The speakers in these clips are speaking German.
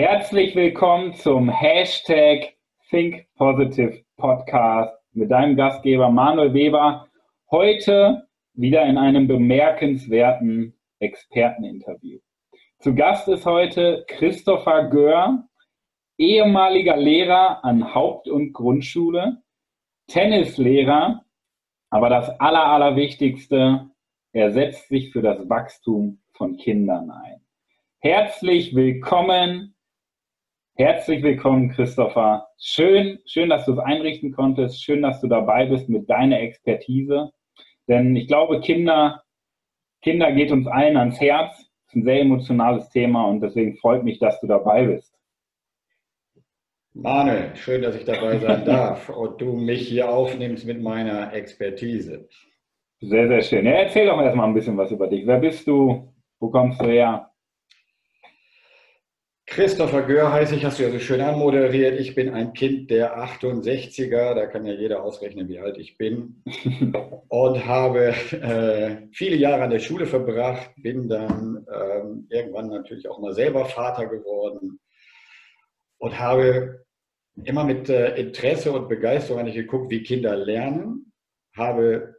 Herzlich willkommen zum Hashtag Think Positive Podcast mit deinem Gastgeber Manuel Weber. Heute wieder in einem bemerkenswerten Experteninterview. Zu Gast ist heute Christopher Gör, ehemaliger Lehrer an Haupt- und Grundschule, Tennislehrer, aber das Aller, Allerwichtigste, er setzt sich für das Wachstum von Kindern ein. Herzlich willkommen, herzlich willkommen, Christopher. Schön, schön, dass du es einrichten konntest. Schön, dass du dabei bist mit deiner Expertise. Denn ich glaube, Kinder, Kinder geht uns allen ans Herz. Das ist ein sehr emotionales Thema und deswegen freut mich, dass du dabei bist. Manuel, schön, dass ich dabei sein darf und du mich hier aufnimmst mit meiner Expertise. Sehr, sehr schön. Ja, erzähl doch erstmal ein bisschen was über dich. Wer bist du? Wo kommst du her? Christopher Gör heiße ich, hast du ja so schön anmoderiert. Ich bin ein Kind der 68er, da kann ja jeder ausrechnen, wie alt ich bin. Und habe äh, viele Jahre an der Schule verbracht, bin dann ähm, irgendwann natürlich auch mal selber Vater geworden und habe immer mit äh, Interesse und Begeisterung eigentlich geguckt, wie Kinder lernen. Habe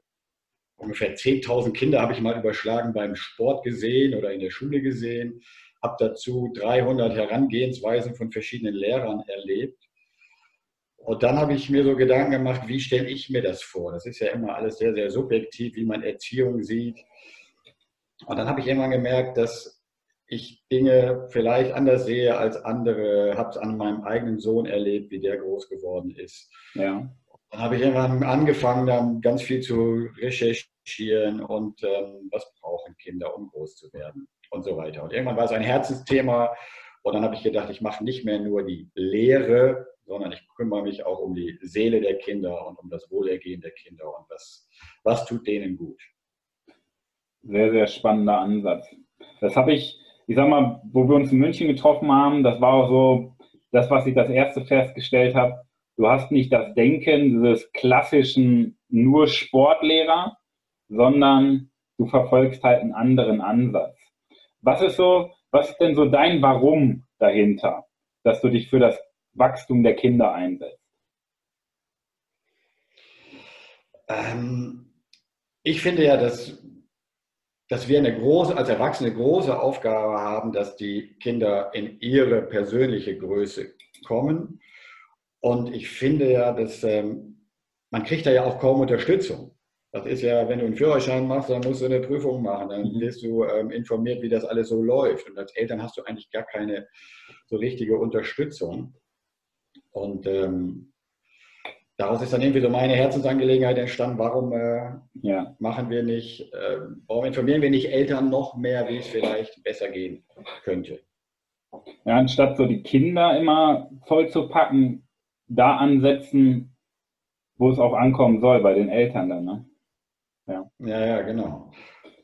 ungefähr 10.000 Kinder habe ich mal überschlagen beim Sport gesehen oder in der Schule gesehen habe dazu 300 Herangehensweisen von verschiedenen Lehrern erlebt. Und dann habe ich mir so Gedanken gemacht, wie stelle ich mir das vor? Das ist ja immer alles sehr, sehr subjektiv, wie man Erziehung sieht. Und dann habe ich irgendwann gemerkt, dass ich Dinge vielleicht anders sehe als andere, habe es an meinem eigenen Sohn erlebt, wie der groß geworden ist. Ja. Dann habe ich irgendwann angefangen, dann ganz viel zu recherchieren und ähm, was brauchen Kinder, um groß zu werden und so weiter. Und irgendwann war es ein Herzensthema und dann habe ich gedacht, ich mache nicht mehr nur die Lehre, sondern ich kümmere mich auch um die Seele der Kinder und um das Wohlergehen der Kinder und was, was tut denen gut. Sehr, sehr spannender Ansatz. Das habe ich, ich sag mal, wo wir uns in München getroffen haben, das war auch so das, was ich das erste festgestellt habe. Du hast nicht das Denken dieses klassischen nur Sportlehrer, sondern du verfolgst halt einen anderen Ansatz. Was ist so, was ist denn so dein Warum dahinter, dass du dich für das Wachstum der Kinder einsetzt? Ähm, ich finde ja, dass, dass wir eine große, als Erwachsene große Aufgabe haben, dass die Kinder in ihre persönliche Größe kommen. Und ich finde ja, dass ähm, man kriegt da ja auch kaum Unterstützung. Das ist ja, wenn du einen Führerschein machst, dann musst du eine Prüfung machen. Dann mhm. wirst du ähm, informiert, wie das alles so läuft. Und als Eltern hast du eigentlich gar keine so richtige Unterstützung. Und ähm, daraus ist dann irgendwie so meine Herzensangelegenheit entstanden. Warum äh, ja. machen wir nicht, äh, warum informieren wir nicht Eltern noch mehr, wie es vielleicht besser gehen könnte? Ja, anstatt so die Kinder immer voll zu packen, da ansetzen, wo es auch ankommen soll, bei den Eltern dann. Ne? Ja, ja, genau.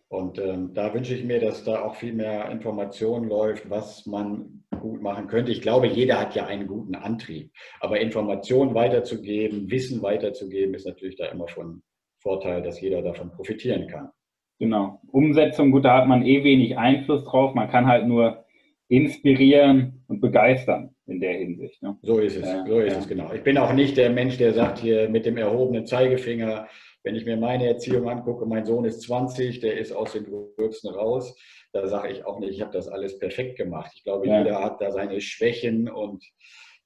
Und ähm, da wünsche ich mir, dass da auch viel mehr Information läuft, was man gut machen könnte. Ich glaube, jeder hat ja einen guten Antrieb. Aber Informationen weiterzugeben, Wissen weiterzugeben, ist natürlich da immer von Vorteil, dass jeder davon profitieren kann. Genau. Umsetzung, gut, da hat man eh wenig Einfluss drauf. Man kann halt nur inspirieren und begeistern in der Hinsicht. Ne? So ist es, ja, so ist ja. es genau. Ich bin auch nicht der Mensch, der sagt hier mit dem erhobenen Zeigefinger, wenn ich mir meine Erziehung angucke, mein Sohn ist 20, der ist aus den Gröbsten raus. Da sage ich auch nicht, ich habe das alles perfekt gemacht. Ich glaube, ja. jeder hat da seine Schwächen und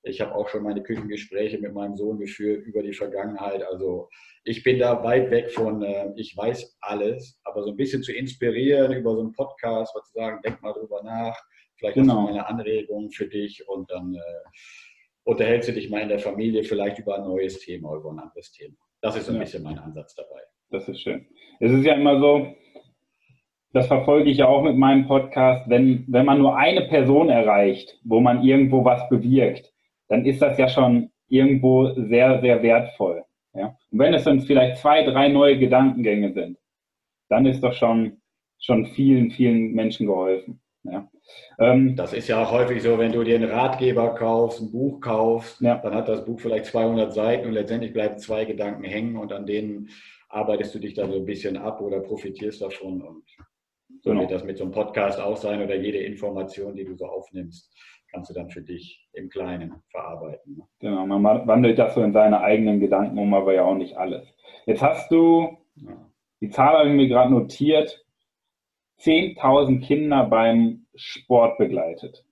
ich habe auch schon meine Küchengespräche mit meinem Sohn geführt über die Vergangenheit. Also ich bin da weit weg von, äh, ich weiß alles, aber so ein bisschen zu inspirieren über so einen Podcast, was zu sagen, denk mal drüber nach, vielleicht genau. hast du genau. mal eine Anregung für dich und dann äh, unterhältst du dich mal in der Familie vielleicht über ein neues Thema, über ein anderes Thema. Das ist ein ja. bisschen mein Ansatz dabei. Das ist schön. Es ist ja immer so, das verfolge ich ja auch mit meinem Podcast, wenn, wenn man nur eine Person erreicht, wo man irgendwo was bewirkt, dann ist das ja schon irgendwo sehr, sehr wertvoll. Ja? Und wenn es dann vielleicht zwei, drei neue Gedankengänge sind, dann ist doch schon, schon vielen, vielen Menschen geholfen. Ja. Ähm, das ist ja auch häufig so, wenn du dir einen Ratgeber kaufst, ein Buch kaufst, ja. dann hat das Buch vielleicht 200 Seiten und letztendlich bleiben zwei Gedanken hängen und an denen arbeitest du dich dann so ein bisschen ab oder profitierst davon. Und So genau. wird das mit so einem Podcast auch sein oder jede Information, die du so aufnimmst, kannst du dann für dich im Kleinen verarbeiten. Ne? Genau, man wandelt das so in seine eigenen Gedanken um, aber ja auch nicht alles. Jetzt hast du, ja. die Zahl habe ich mir gerade notiert, 10.000 Kinder beim Sport begleitet.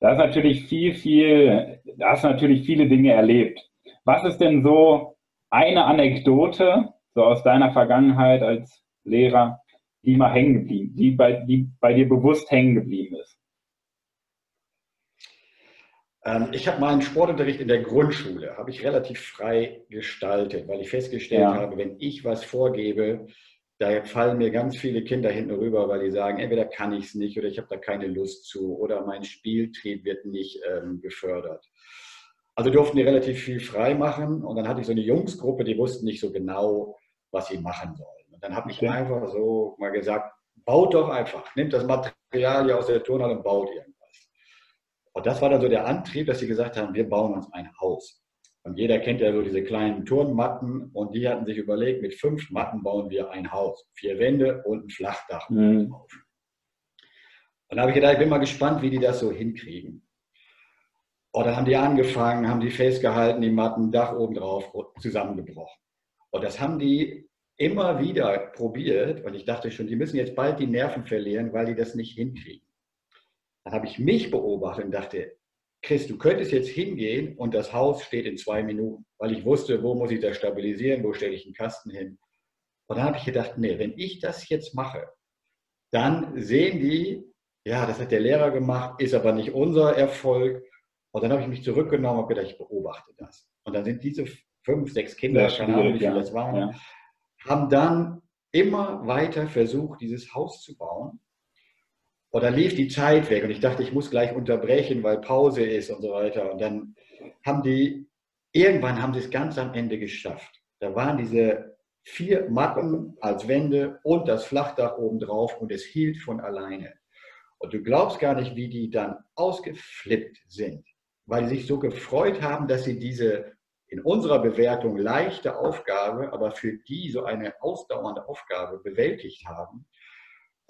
Da ist natürlich viel, viel, da hast du natürlich viele Dinge erlebt. Was ist denn so eine Anekdote, so aus deiner Vergangenheit als Lehrer, die mal hängen geblieben, die bei, die bei dir bewusst hängen geblieben ist? Ähm, ich habe meinen Sportunterricht in der Grundschule, habe ich relativ frei gestaltet, weil ich festgestellt ja. habe, wenn ich was vorgebe, da fallen mir ganz viele Kinder hinten rüber, weil die sagen, entweder kann ich es nicht oder ich habe da keine Lust zu oder mein Spieltrieb wird nicht ähm, gefördert. Also durften die relativ viel frei machen und dann hatte ich so eine Jungsgruppe, die wussten nicht so genau, was sie machen sollen. Und dann habe ich einfach so mal gesagt, baut doch einfach, nimmt das Material hier aus der Turnhalle und baut irgendwas. Und das war dann so der Antrieb, dass sie gesagt haben, wir bauen uns ein Haus. Und jeder kennt ja so diese kleinen Turnmatten und die hatten sich überlegt, mit fünf Matten bauen wir ein Haus. Vier Wände und ein Flachdach mhm. Und da habe ich gedacht, ich bin mal gespannt, wie die das so hinkriegen. Und dann haben die angefangen, haben die festgehalten, die Matten, Dach oben drauf, zusammengebrochen. Und das haben die immer wieder probiert und ich dachte schon, die müssen jetzt bald die Nerven verlieren, weil die das nicht hinkriegen. Dann habe ich mich beobachtet und dachte, Chris, du könntest jetzt hingehen und das Haus steht in zwei Minuten, weil ich wusste, wo muss ich das stabilisieren, wo stelle ich einen Kasten hin. Und dann habe ich gedacht, nee, wenn ich das jetzt mache, dann sehen die, ja, das hat der Lehrer gemacht, ist aber nicht unser Erfolg. Und dann habe ich mich zurückgenommen und gedacht, ich beobachte das. Und dann sind diese fünf, sechs Kinder, keine Ahnung, wie viele das waren, ja. haben dann immer weiter versucht, dieses Haus zu bauen. Oder lief die Zeit weg und ich dachte, ich muss gleich unterbrechen, weil Pause ist und so weiter. Und dann haben die, irgendwann haben sie es ganz am Ende geschafft. Da waren diese vier Matten als Wände und das Flachdach oben drauf und es hielt von alleine. Und du glaubst gar nicht, wie die dann ausgeflippt sind, weil sie sich so gefreut haben, dass sie diese in unserer Bewertung leichte Aufgabe, aber für die so eine ausdauernde Aufgabe bewältigt haben.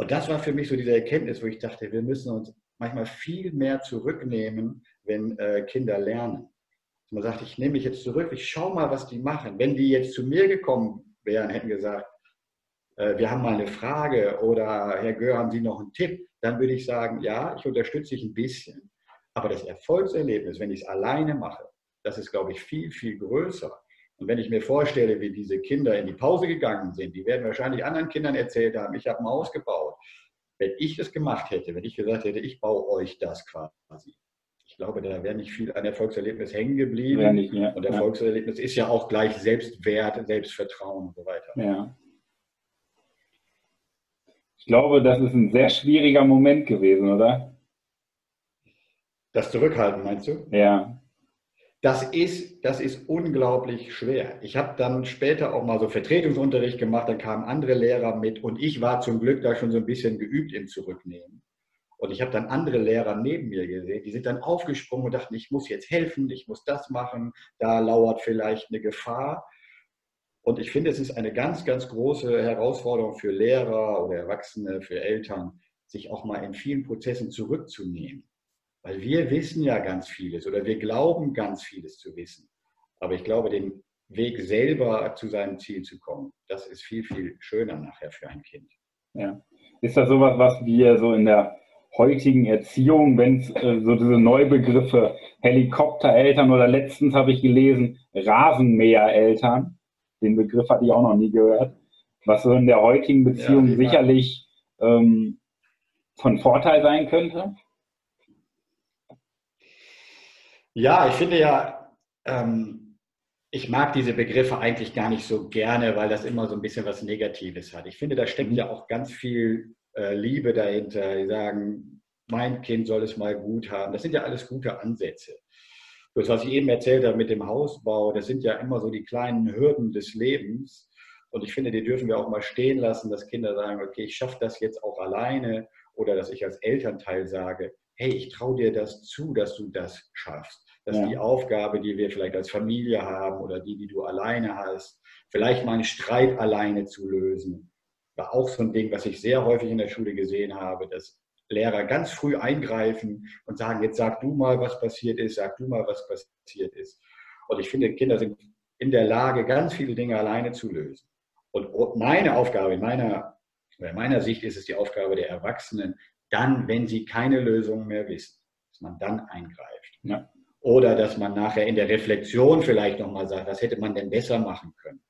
Und das war für mich so diese Erkenntnis, wo ich dachte, wir müssen uns manchmal viel mehr zurücknehmen, wenn äh, Kinder lernen. Man sagt, ich nehme mich jetzt zurück, ich schaue mal, was die machen. Wenn die jetzt zu mir gekommen wären, hätten gesagt, äh, wir haben mal eine Frage oder Herr Gör, haben Sie noch einen Tipp? Dann würde ich sagen, ja, ich unterstütze dich ein bisschen. Aber das Erfolgserlebnis, wenn ich es alleine mache, das ist, glaube ich, viel, viel größer. Und wenn ich mir vorstelle, wie diese Kinder in die Pause gegangen sind, die werden wahrscheinlich anderen Kindern erzählt haben, ich habe ein Haus gebaut. Wenn ich das gemacht hätte, wenn ich gesagt hätte, ich baue euch das quasi, ich glaube, da wäre nicht viel an Erfolgserlebnis hängen geblieben. Nicht, ja. Und Erfolgserlebnis ja. ist ja auch gleich Selbstwert, Selbstvertrauen und so weiter. Ja. Ich glaube, das ist ein sehr schwieriger Moment gewesen, oder? Das Zurückhalten, meinst du? Ja. Das ist, das ist unglaublich schwer. Ich habe dann später auch mal so Vertretungsunterricht gemacht, dann kamen andere Lehrer mit und ich war zum Glück da schon so ein bisschen geübt im Zurücknehmen. Und ich habe dann andere Lehrer neben mir gesehen, die sind dann aufgesprungen und dachten, ich muss jetzt helfen, ich muss das machen, da lauert vielleicht eine Gefahr. Und ich finde, es ist eine ganz, ganz große Herausforderung für Lehrer oder Erwachsene, für Eltern, sich auch mal in vielen Prozessen zurückzunehmen weil wir wissen ja ganz vieles oder wir glauben ganz vieles zu wissen. Aber ich glaube, den Weg selber zu seinem Ziel zu kommen, das ist viel, viel schöner nachher für ein Kind. Ja. Ist das sowas, was wir so in der heutigen Erziehung, wenn es äh, so diese Neubegriffe Helikoptereltern oder letztens habe ich gelesen Rasenmähereltern, den Begriff hatte ich auch noch nie gehört, was so in der heutigen Beziehung ja, sicherlich ähm, von Vorteil sein könnte? Ja, ich finde ja, ähm, ich mag diese Begriffe eigentlich gar nicht so gerne, weil das immer so ein bisschen was Negatives hat. Ich finde, da steckt ja auch ganz viel äh, Liebe dahinter. Die sagen, mein Kind soll es mal gut haben. Das sind ja alles gute Ansätze. Das, was ich eben erzählt habe mit dem Hausbau, das sind ja immer so die kleinen Hürden des Lebens. Und ich finde, die dürfen wir auch mal stehen lassen, dass Kinder sagen, okay, ich schaffe das jetzt auch alleine oder dass ich als Elternteil sage, hey, ich traue dir das zu, dass du das schaffst dass ja. die Aufgabe, die wir vielleicht als Familie haben oder die, die du alleine hast, vielleicht mal einen Streit alleine zu lösen, war auch so ein Ding, was ich sehr häufig in der Schule gesehen habe, dass Lehrer ganz früh eingreifen und sagen, jetzt sag du mal, was passiert ist, sag du mal, was passiert ist. Und ich finde, Kinder sind in der Lage, ganz viele Dinge alleine zu lösen. Und meine Aufgabe, in meiner, in meiner Sicht ist es die Aufgabe der Erwachsenen, dann, wenn sie keine Lösung mehr wissen, dass man dann eingreift. Ja. Oder dass man nachher in der Reflexion vielleicht nochmal sagt, was hätte man denn besser machen können.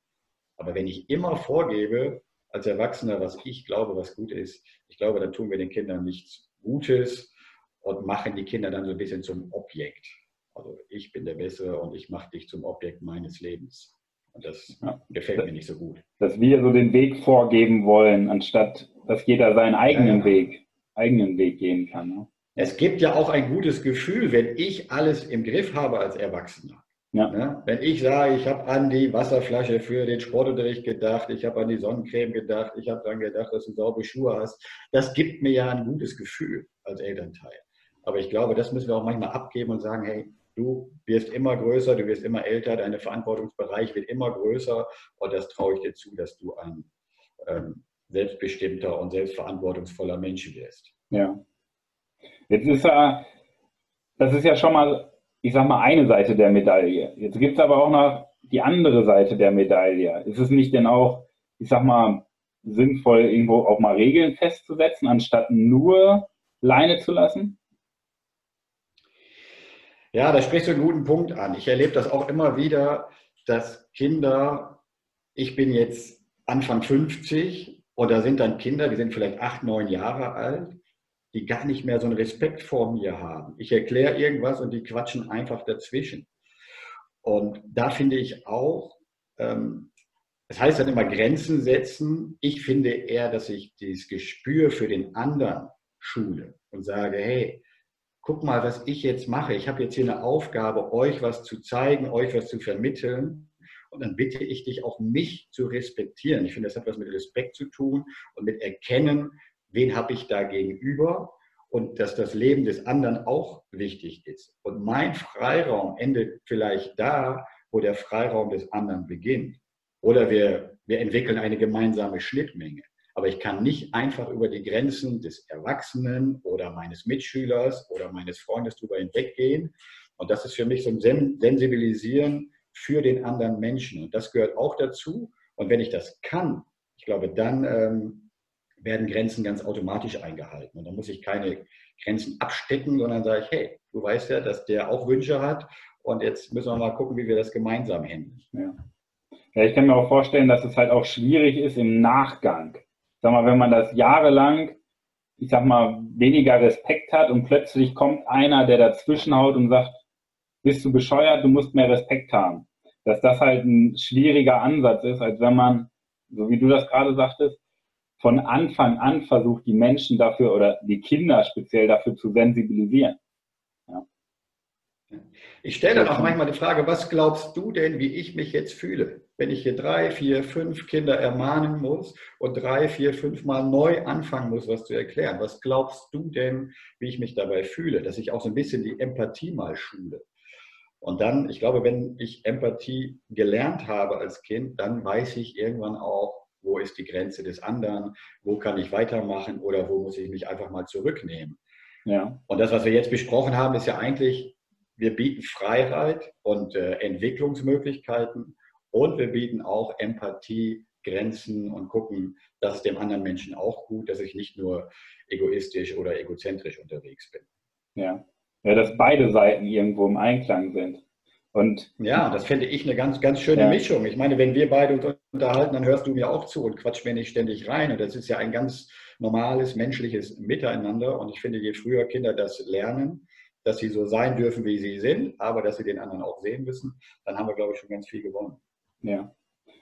Aber wenn ich immer vorgebe, als Erwachsener, was ich glaube, was gut ist, ich glaube, dann tun wir den Kindern nichts Gutes und machen die Kinder dann so ein bisschen zum Objekt. Also ich bin der Bessere und ich mache dich zum Objekt meines Lebens. Und das ja. gefällt mir nicht so gut. Dass wir so den Weg vorgeben wollen, anstatt dass jeder seinen eigenen ja, ja. Weg, eigenen Weg gehen kann. Ne? Es gibt ja auch ein gutes Gefühl, wenn ich alles im Griff habe als Erwachsener. Ja. Ne? Wenn ich sage, ich habe an die Wasserflasche für den Sportunterricht gedacht, ich habe an die Sonnencreme gedacht, ich habe daran gedacht, dass du saubere Schuhe hast, das gibt mir ja ein gutes Gefühl als Elternteil. Aber ich glaube, das müssen wir auch manchmal abgeben und sagen, hey, du wirst immer größer, du wirst immer älter, dein Verantwortungsbereich wird immer größer und das traue ich dir zu, dass du ein ähm, selbstbestimmter und selbstverantwortungsvoller Mensch wirst. Ja. Jetzt ist ja, das ist ja schon mal ich sag mal, eine Seite der Medaille. Jetzt gibt es aber auch noch die andere Seite der Medaille. Ist es nicht denn auch, ich sag mal, sinnvoll, irgendwo auch mal Regeln festzusetzen, anstatt nur Leine zu lassen? Ja, da sprichst du einen guten Punkt an. Ich erlebe das auch immer wieder, dass Kinder, ich bin jetzt Anfang 50 und da sind dann Kinder, die sind vielleicht acht, neun Jahre alt die gar nicht mehr so einen Respekt vor mir haben. Ich erkläre irgendwas und die quatschen einfach dazwischen. Und da finde ich auch, ähm, das heißt dann immer Grenzen setzen. Ich finde eher, dass ich dieses Gespür für den anderen schule und sage, hey, guck mal, was ich jetzt mache. Ich habe jetzt hier eine Aufgabe, euch was zu zeigen, euch was zu vermitteln. Und dann bitte ich dich auch, mich zu respektieren. Ich finde, das hat was mit Respekt zu tun und mit Erkennen, wen habe ich da gegenüber und dass das Leben des anderen auch wichtig ist. Und mein Freiraum endet vielleicht da, wo der Freiraum des anderen beginnt. Oder wir, wir entwickeln eine gemeinsame Schnittmenge. Aber ich kann nicht einfach über die Grenzen des Erwachsenen oder meines Mitschülers oder meines Freundes drüber hinweggehen. Und das ist für mich so ein Sensibilisieren für den anderen Menschen. Und das gehört auch dazu. Und wenn ich das kann, ich glaube, dann ähm, werden Grenzen ganz automatisch eingehalten. Und da muss ich keine Grenzen abstecken, sondern sage ich, hey, du weißt ja, dass der auch Wünsche hat und jetzt müssen wir mal gucken, wie wir das gemeinsam handeln. Ja. ja, ich kann mir auch vorstellen, dass es halt auch schwierig ist im Nachgang. Sag mal, wenn man das jahrelang, ich sag mal, weniger Respekt hat und plötzlich kommt einer, der dazwischenhaut und sagt, bist du bescheuert, du musst mehr Respekt haben. Dass das halt ein schwieriger Ansatz ist, als wenn man, so wie du das gerade sagtest, von Anfang an versucht, die Menschen dafür oder die Kinder speziell dafür zu sensibilisieren. Ja. Ich stelle dann auch manchmal die Frage, was glaubst du denn, wie ich mich jetzt fühle, wenn ich hier drei, vier, fünf Kinder ermahnen muss und drei, vier, fünf Mal neu anfangen muss, was zu erklären? Was glaubst du denn, wie ich mich dabei fühle, dass ich auch so ein bisschen die Empathie mal schule? Und dann, ich glaube, wenn ich Empathie gelernt habe als Kind, dann weiß ich irgendwann auch, wo ist die Grenze des anderen, wo kann ich weitermachen oder wo muss ich mich einfach mal zurücknehmen. Ja. Und das, was wir jetzt besprochen haben, ist ja eigentlich, wir bieten Freiheit und äh, Entwicklungsmöglichkeiten und wir bieten auch Empathie, Grenzen und gucken, dass es dem anderen Menschen auch gut, dass ich nicht nur egoistisch oder egozentrisch unterwegs bin. Ja. ja, dass beide Seiten irgendwo im Einklang sind. Und ja, das fände ich eine ganz, ganz schöne ja. Mischung. Ich meine, wenn wir beide uns unterhalten, dann hörst du mir auch zu und quatsch mir nicht ständig rein. Und das ist ja ein ganz normales menschliches Miteinander. Und ich finde, je früher Kinder das lernen, dass sie so sein dürfen, wie sie sind, aber dass sie den anderen auch sehen müssen, dann haben wir, glaube ich, schon ganz viel gewonnen. Ja.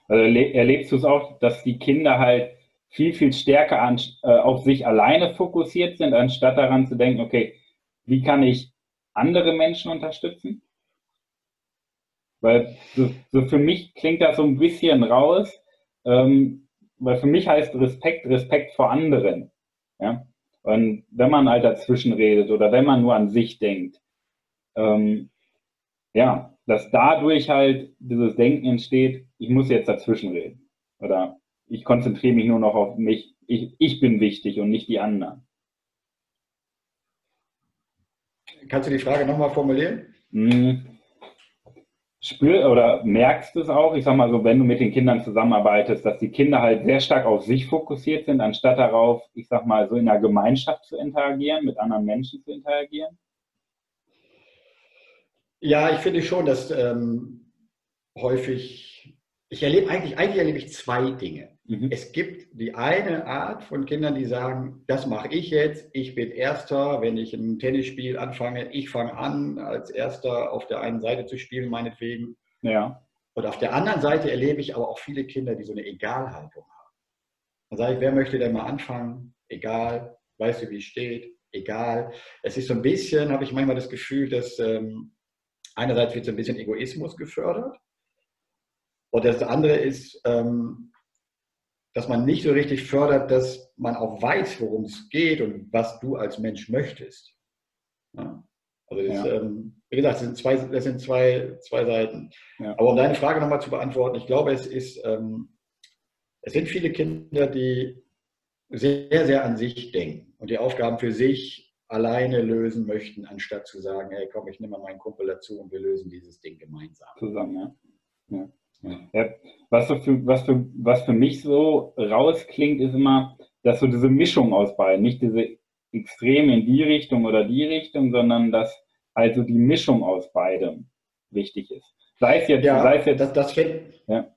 Also erlebst du es auch, dass die Kinder halt viel, viel stärker an, äh, auf sich alleine fokussiert sind, anstatt daran zu denken, okay, wie kann ich andere Menschen unterstützen? Weil so, so für mich klingt das so ein bisschen raus, ähm, weil für mich heißt Respekt Respekt vor anderen. Ja? Und wenn man halt dazwischen redet oder wenn man nur an sich denkt, ähm, ja, dass dadurch halt dieses Denken entsteht, ich muss jetzt dazwischen reden. Oder ich konzentriere mich nur noch auf mich. Ich, ich bin wichtig und nicht die anderen. Kannst du die Frage nochmal formulieren? Hm. Spür oder merkst du es auch, ich sag mal so, wenn du mit den Kindern zusammenarbeitest, dass die Kinder halt sehr stark auf sich fokussiert sind, anstatt darauf, ich sag mal, so in der Gemeinschaft zu interagieren, mit anderen Menschen zu interagieren? Ja, ich finde schon, dass ähm, häufig, ich erlebe eigentlich, eigentlich erlebe ich zwei Dinge. Mhm. Es gibt die eine Art von Kindern, die sagen, das mache ich jetzt, ich bin Erster, wenn ich ein Tennisspiel anfange, ich fange an, als Erster auf der einen Seite zu spielen, meinetwegen. Ja. Und auf der anderen Seite erlebe ich aber auch viele Kinder, die so eine Egalhaltung haben. Dann sage ich, wer möchte denn mal anfangen? Egal, weißt du, wie es steht? Egal. Es ist so ein bisschen, habe ich manchmal das Gefühl, dass ähm, einerseits wird so ein bisschen Egoismus gefördert. Und das andere ist, ähm, dass man nicht so richtig fördert, dass man auch weiß, worum es geht und was du als Mensch möchtest. Ja. Also das, ja. ähm, wie gesagt, das sind zwei, das sind zwei, zwei Seiten. Ja. Aber um deine Frage nochmal zu beantworten, ich glaube, es ist, ähm, es sind viele Kinder, die sehr, sehr an sich denken und die Aufgaben für sich alleine lösen möchten, anstatt zu sagen, hey komm, ich nehme mal meinen Kumpel dazu und wir lösen dieses Ding gemeinsam. Zusammen, ja. Ja. Was, so für, was, für, was für mich so rausklingt, ist immer, dass so diese Mischung aus beiden, nicht diese Extreme in die Richtung oder die Richtung, sondern dass also die Mischung aus beidem wichtig ist. Sei es jetzt, ja, sei es jetzt, das, das, find, ja.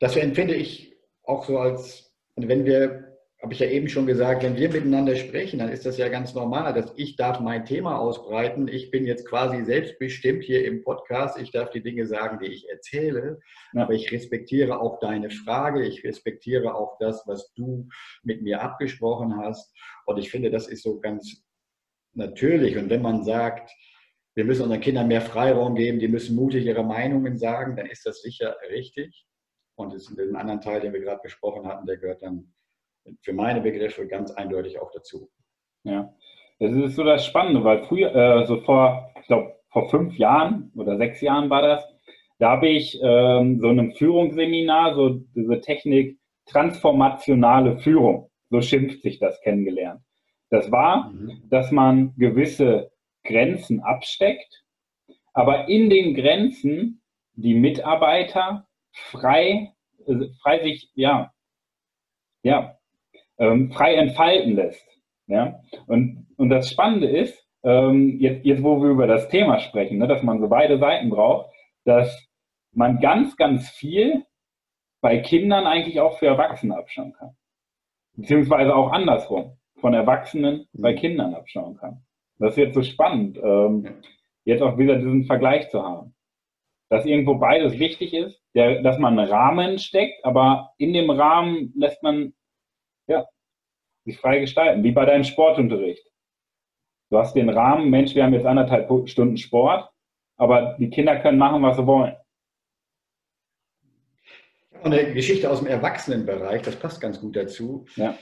das empfinde ich auch so als, wenn wir habe ich ja eben schon gesagt, wenn wir miteinander sprechen, dann ist das ja ganz normal, dass ich darf mein Thema ausbreiten. Ich bin jetzt quasi selbstbestimmt hier im Podcast. Ich darf die Dinge sagen, die ich erzähle. Aber ich respektiere auch deine Frage. Ich respektiere auch das, was du mit mir abgesprochen hast. Und ich finde, das ist so ganz natürlich. Und wenn man sagt, wir müssen unseren Kindern mehr Freiraum geben, die müssen mutig ihre Meinungen sagen, dann ist das sicher richtig. Und den anderen Teil, den wir gerade besprochen hatten, der gehört dann für meine Begriffe ganz eindeutig auch dazu. Ja, das ist so das Spannende, weil früher, äh, so vor, ich glaube, vor fünf Jahren oder sechs Jahren war das, da habe ich ähm, so einem Führungsseminar, so diese Technik transformationale Führung, so schimpft sich das, kennengelernt. Das war, mhm. dass man gewisse Grenzen absteckt, aber in den Grenzen die Mitarbeiter frei, äh, frei sich, ja, ja, ähm, frei entfalten lässt. Ja? Und, und das Spannende ist, ähm, jetzt, jetzt wo wir über das Thema sprechen, ne, dass man so beide Seiten braucht, dass man ganz, ganz viel bei Kindern eigentlich auch für Erwachsene abschauen kann. Beziehungsweise auch andersrum, von Erwachsenen bei mhm. Kindern abschauen kann. Das ist jetzt so spannend, ähm, jetzt auch wieder diesen Vergleich zu haben. Dass irgendwo beides wichtig ist, der, dass man einen Rahmen steckt, aber in dem Rahmen lässt man ja, sich frei gestalten, wie bei deinem Sportunterricht. Du hast den Rahmen, Mensch, wir haben jetzt anderthalb Stunden Sport, aber die Kinder können machen, was sie wollen. Eine Geschichte aus dem Erwachsenenbereich, das passt ganz gut dazu. Ja.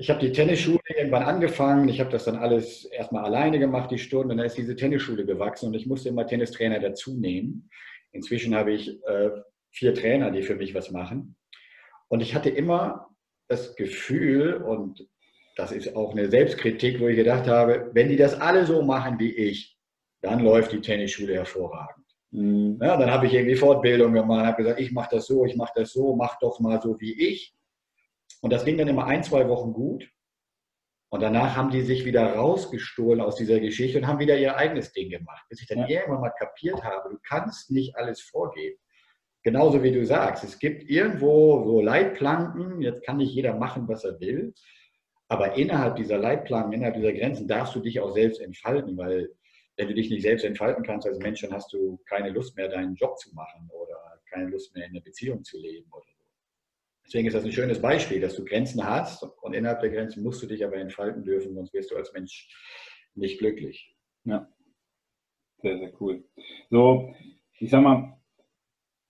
Ich habe die Tennisschule irgendwann angefangen. Ich habe das dann alles erstmal alleine gemacht, die Stunden. Und dann ist diese Tennisschule gewachsen und ich musste immer Tennistrainer dazu nehmen. Inzwischen habe ich äh, vier Trainer, die für mich was machen. Und ich hatte immer das Gefühl, und das ist auch eine Selbstkritik, wo ich gedacht habe, wenn die das alle so machen wie ich, dann läuft die Tennisschule hervorragend. Mhm. Ja, dann habe ich irgendwie Fortbildung gemacht, habe gesagt, ich mache das so, ich mache das so, mach doch mal so wie ich. Und das ging dann immer ein, zwei Wochen gut. Und danach haben die sich wieder rausgestohlen aus dieser Geschichte und haben wieder ihr eigenes Ding gemacht. Bis ich dann ja. irgendwann mal kapiert habe, du kannst nicht alles vorgeben genauso wie du sagst, es gibt irgendwo so Leitplanken, jetzt kann nicht jeder machen, was er will, aber innerhalb dieser Leitplanken, innerhalb dieser Grenzen darfst du dich auch selbst entfalten, weil wenn du dich nicht selbst entfalten kannst als Mensch, dann hast du keine Lust mehr, deinen Job zu machen oder keine Lust mehr, in einer Beziehung zu leben oder so. Deswegen ist das ein schönes Beispiel, dass du Grenzen hast und innerhalb der Grenzen musst du dich aber entfalten dürfen, sonst wirst du als Mensch nicht glücklich. Ja, sehr, sehr cool. So, ich sag mal,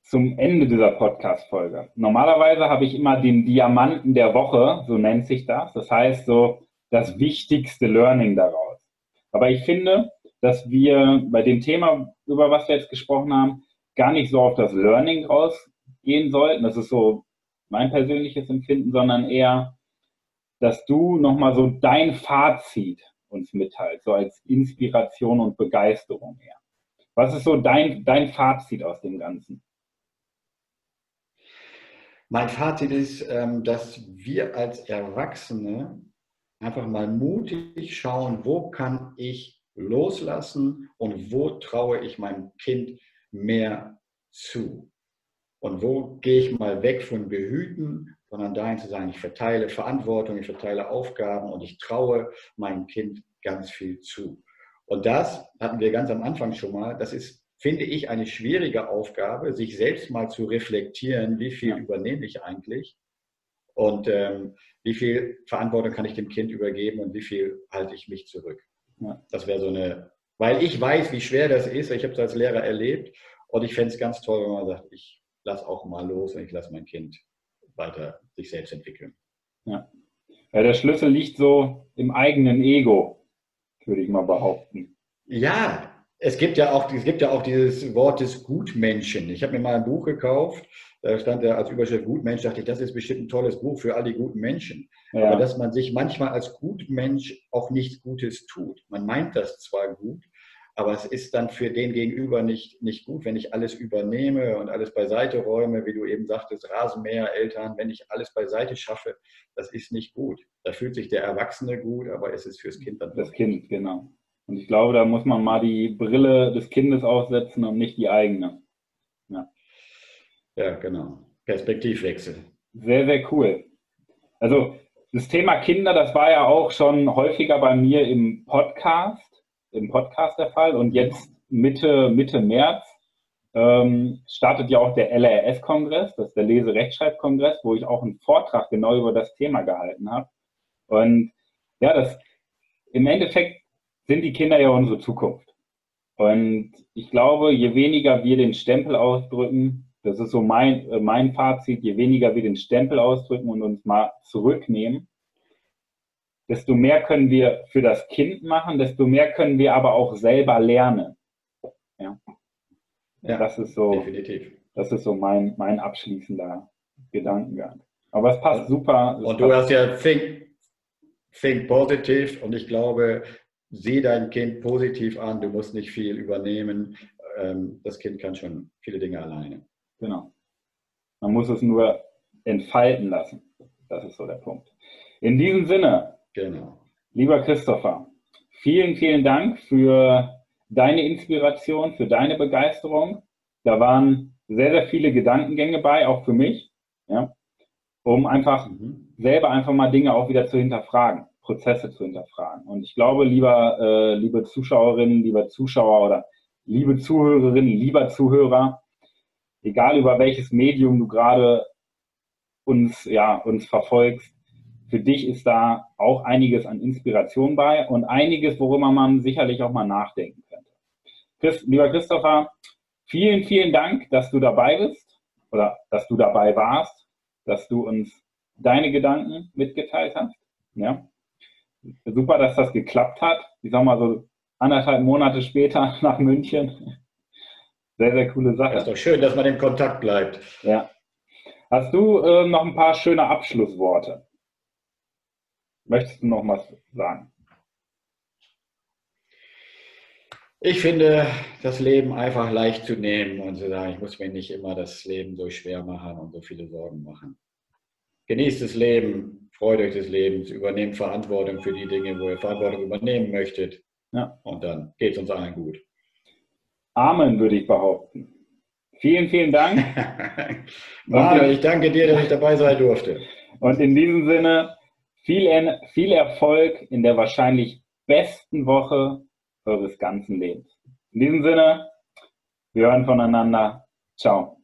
zum Ende dieser Podcast-Folge. Normalerweise habe ich immer den Diamanten der Woche, so nennt sich das. Das heißt so das wichtigste Learning daraus. Aber ich finde, dass wir bei dem Thema, über was wir jetzt gesprochen haben, gar nicht so auf das Learning rausgehen sollten. Das ist so mein persönliches Empfinden, sondern eher, dass du nochmal so dein Fazit uns mitteilst, so als Inspiration und Begeisterung her. Was ist so dein, dein Fazit aus dem Ganzen? Mein Fazit ist, ähm, dass wir als Erwachsene einfach mal mutig schauen, wo kann ich loslassen und wo traue ich meinem Kind mehr zu. Und wo gehe ich mal weg von Behüten, sondern dahin zu sagen, ich verteile Verantwortung, ich verteile Aufgaben und ich traue meinem Kind ganz viel zu. Und das hatten wir ganz am Anfang schon mal. Das ist, finde ich, eine schwierige Aufgabe, sich selbst mal zu reflektieren, wie viel übernehme ich eigentlich und ähm, wie viel Verantwortung kann ich dem Kind übergeben und wie viel halte ich mich zurück. Ja. Das wäre so eine, weil ich weiß, wie schwer das ist. Ich habe es als Lehrer erlebt und ich fände es ganz toll, wenn man sagt, ich lasse auch mal los und ich lasse mein Kind weiter sich selbst entwickeln. Ja. ja, der Schlüssel liegt so im eigenen Ego, würde ich mal behaupten. Ja, es gibt ja auch, es gibt ja auch dieses Wort des Gutmenschen. Ich habe mir mal ein Buch gekauft, da stand ja als Überschrift Gutmensch, dachte ich, das ist bestimmt ein tolles Buch für all die guten Menschen. Ja. Aber dass man sich manchmal als Gutmensch auch nichts Gutes tut. Man meint das zwar gut, aber es ist dann für den Gegenüber nicht, nicht gut, wenn ich alles übernehme und alles beiseite räume, wie du eben sagtest, Rasenmäher, Eltern, wenn ich alles beiseite schaffe, das ist nicht gut. Da fühlt sich der Erwachsene gut, aber es ist fürs Kind dann. Das Kind, genau. Und ich glaube, da muss man mal die Brille des Kindes aufsetzen und nicht die eigene. Ja, ja genau. Perspektivwechsel. Sehr, sehr cool. Also das Thema Kinder, das war ja auch schon häufiger bei mir im Podcast im Podcast der Fall. Und jetzt Mitte, Mitte März ähm, startet ja auch der LRS-Kongress, das ist der Lese-Rechtschreib-Kongress, wo ich auch einen Vortrag genau über das Thema gehalten habe. Und ja, das im Endeffekt sind die Kinder ja unsere Zukunft. Und ich glaube, je weniger wir den Stempel ausdrücken, das ist so mein, äh, mein Fazit, je weniger wir den Stempel ausdrücken und uns mal zurücknehmen, desto mehr können wir für das Kind machen, desto mehr können wir aber auch selber lernen. Ja, ja das ist so, definitiv. Das ist so mein, mein abschließender Gedankengang. Aber es passt super. Und du hast ja think, think positive und ich glaube, sieh dein Kind positiv an, du musst nicht viel übernehmen. Ähm, das Kind kann schon viele Dinge alleine. Genau. Man muss es nur entfalten lassen. Das ist so der Punkt. In diesem Sinne, Genau. Lieber Christopher, vielen, vielen Dank für deine Inspiration, für deine Begeisterung. Da waren sehr, sehr viele Gedankengänge bei, auch für mich, ja, um einfach mhm. selber einfach mal Dinge auch wieder zu hinterfragen, Prozesse zu hinterfragen. Und ich glaube, lieber, äh, liebe Zuschauerinnen, lieber Zuschauer oder liebe Zuhörerinnen, lieber Zuhörer, egal über welches Medium du gerade uns, ja, uns verfolgst, für dich ist da auch einiges an Inspiration bei und einiges, worüber man sicherlich auch mal nachdenken könnte. Christ, lieber Christopher, vielen, vielen Dank, dass du dabei bist oder dass du dabei warst, dass du uns deine Gedanken mitgeteilt hast. Ja. Super, dass das geklappt hat. Ich sag mal so anderthalb Monate später nach München. Sehr, sehr coole Sache. Das ist doch schön, dass man in Kontakt bleibt. Ja. Hast du äh, noch ein paar schöne Abschlussworte? Möchtest du noch was sagen? Ich finde, das Leben einfach leicht zu nehmen und zu sagen, ich muss mir nicht immer das Leben so schwer machen und so viele Sorgen machen. Genießt das Leben, freut euch des Lebens, übernehmt Verantwortung für die Dinge, wo ihr Verantwortung übernehmen möchtet. Ja. Und dann geht es uns allen gut. Amen, würde ich behaupten. Vielen, vielen Dank. Manuel, ich danke dir, dass ich dabei sein durfte. Und in diesem Sinne, viel, viel Erfolg in der wahrscheinlich besten Woche eures ganzen Lebens. In diesem Sinne, wir hören voneinander. Ciao.